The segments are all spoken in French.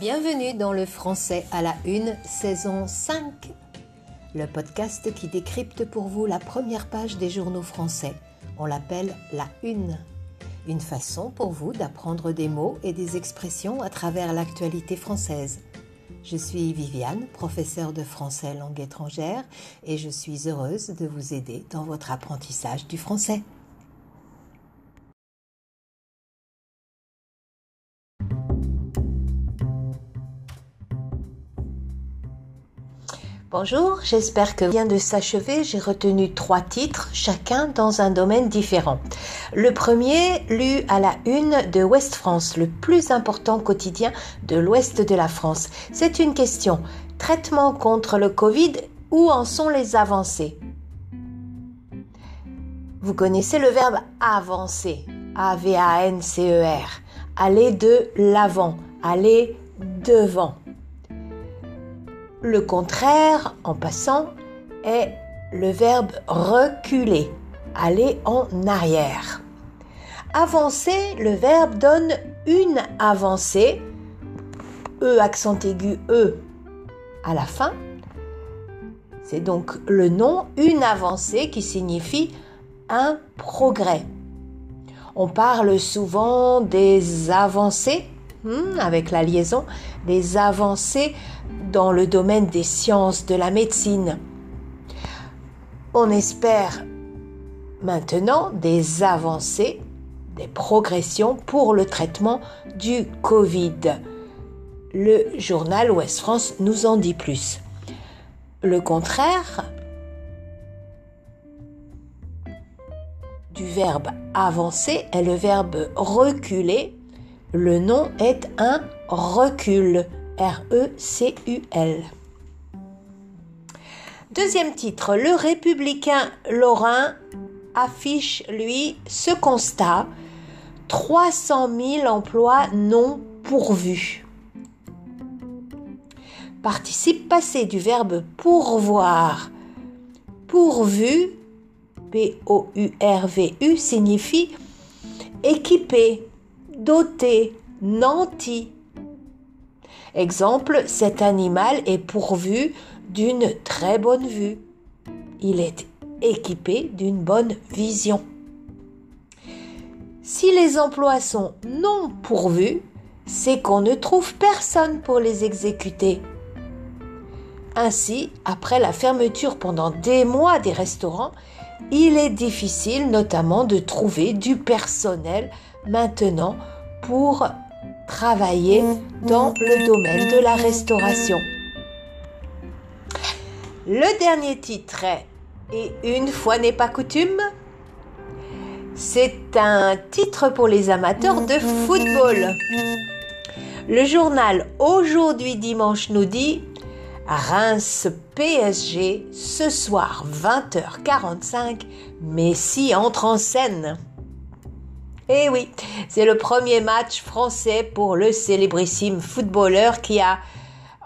Bienvenue dans le français à la une, saison 5. Le podcast qui décrypte pour vous la première page des journaux français. On l'appelle la une. Une façon pour vous d'apprendre des mots et des expressions à travers l'actualité française. Je suis Viviane, professeure de français langue étrangère, et je suis heureuse de vous aider dans votre apprentissage du français. Bonjour, j'espère que vient de s'achever. J'ai retenu trois titres, chacun dans un domaine différent. Le premier, lu à la une de Ouest France, le plus important quotidien de l'ouest de la France. C'est une question. Traitement contre le Covid, où en sont les avancées? Vous connaissez le verbe avancer, A-V-A-N-C-E-R. Aller de l'avant, aller devant. Le contraire, en passant, est le verbe reculer, aller en arrière. Avancer, le verbe donne une avancée, E accent aigu E à la fin. C'est donc le nom une avancée qui signifie un progrès. On parle souvent des avancées, avec la liaison, des avancées dans le domaine des sciences de la médecine. On espère maintenant des avancées, des progressions pour le traitement du Covid. Le journal Ouest France nous en dit plus. Le contraire du verbe avancer est le verbe reculer. Le nom est un recul. R-E-C-U-L. Deuxième titre, le républicain Lorrain affiche, lui, ce constat 300 000 emplois non pourvus. Participe passé du verbe pourvoir. Pourvu, P-O-U-R-V-U, signifie équipé, doté, nanti. Exemple, cet animal est pourvu d'une très bonne vue. Il est équipé d'une bonne vision. Si les emplois sont non pourvus, c'est qu'on ne trouve personne pour les exécuter. Ainsi, après la fermeture pendant des mois des restaurants, il est difficile notamment de trouver du personnel maintenant pour travailler dans le domaine de la restauration. Le dernier titre est Et une fois n'est pas coutume c'est un titre pour les amateurs de football. Le journal Aujourd'hui Dimanche nous dit Reims PSG ce soir 20h45, Messi entre en scène. Eh oui, c'est le premier match français pour le célébrissime footballeur qui a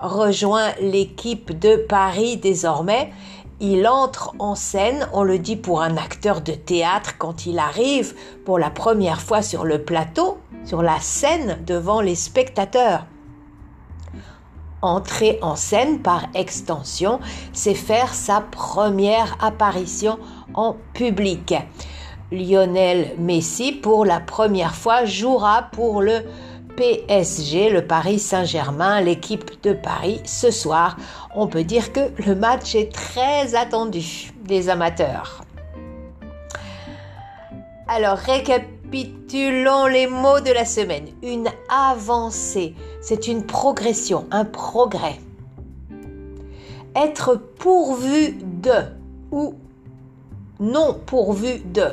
rejoint l'équipe de Paris désormais. Il entre en scène, on le dit pour un acteur de théâtre quand il arrive pour la première fois sur le plateau, sur la scène devant les spectateurs. Entrer en scène par extension, c'est faire sa première apparition en public. Lionel Messi, pour la première fois, jouera pour le PSG, le Paris Saint-Germain, l'équipe de Paris, ce soir. On peut dire que le match est très attendu des amateurs. Alors, récapitulons les mots de la semaine. Une avancée, c'est une progression, un progrès. Être pourvu de ou non pourvu de.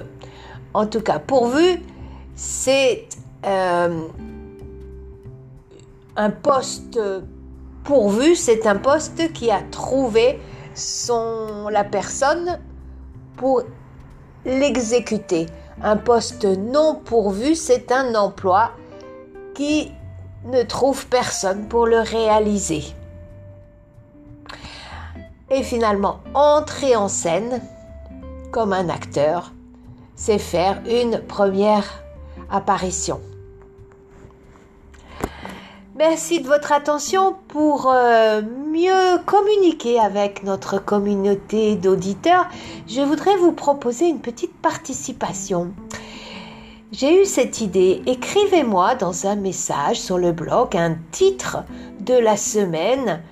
En tout cas, pourvu, c'est euh, un poste pourvu, c'est un poste qui a trouvé son, la personne pour l'exécuter. Un poste non pourvu, c'est un emploi qui ne trouve personne pour le réaliser. Et finalement, entrer en scène comme un acteur c'est faire une première apparition. Merci de votre attention pour euh, mieux communiquer avec notre communauté d'auditeurs. Je voudrais vous proposer une petite participation. J'ai eu cette idée. Écrivez-moi dans un message sur le blog un titre de la semaine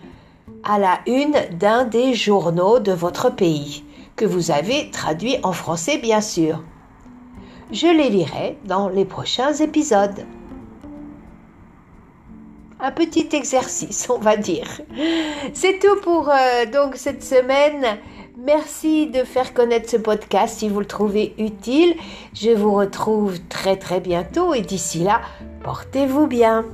à la une d'un des journaux de votre pays, que vous avez traduit en français bien sûr. Je les lirai dans les prochains épisodes un petit exercice, on va dire. C'est tout pour euh, donc cette semaine. Merci de faire connaître ce podcast si vous le trouvez utile. Je vous retrouve très très bientôt et d'ici là, portez-vous bien.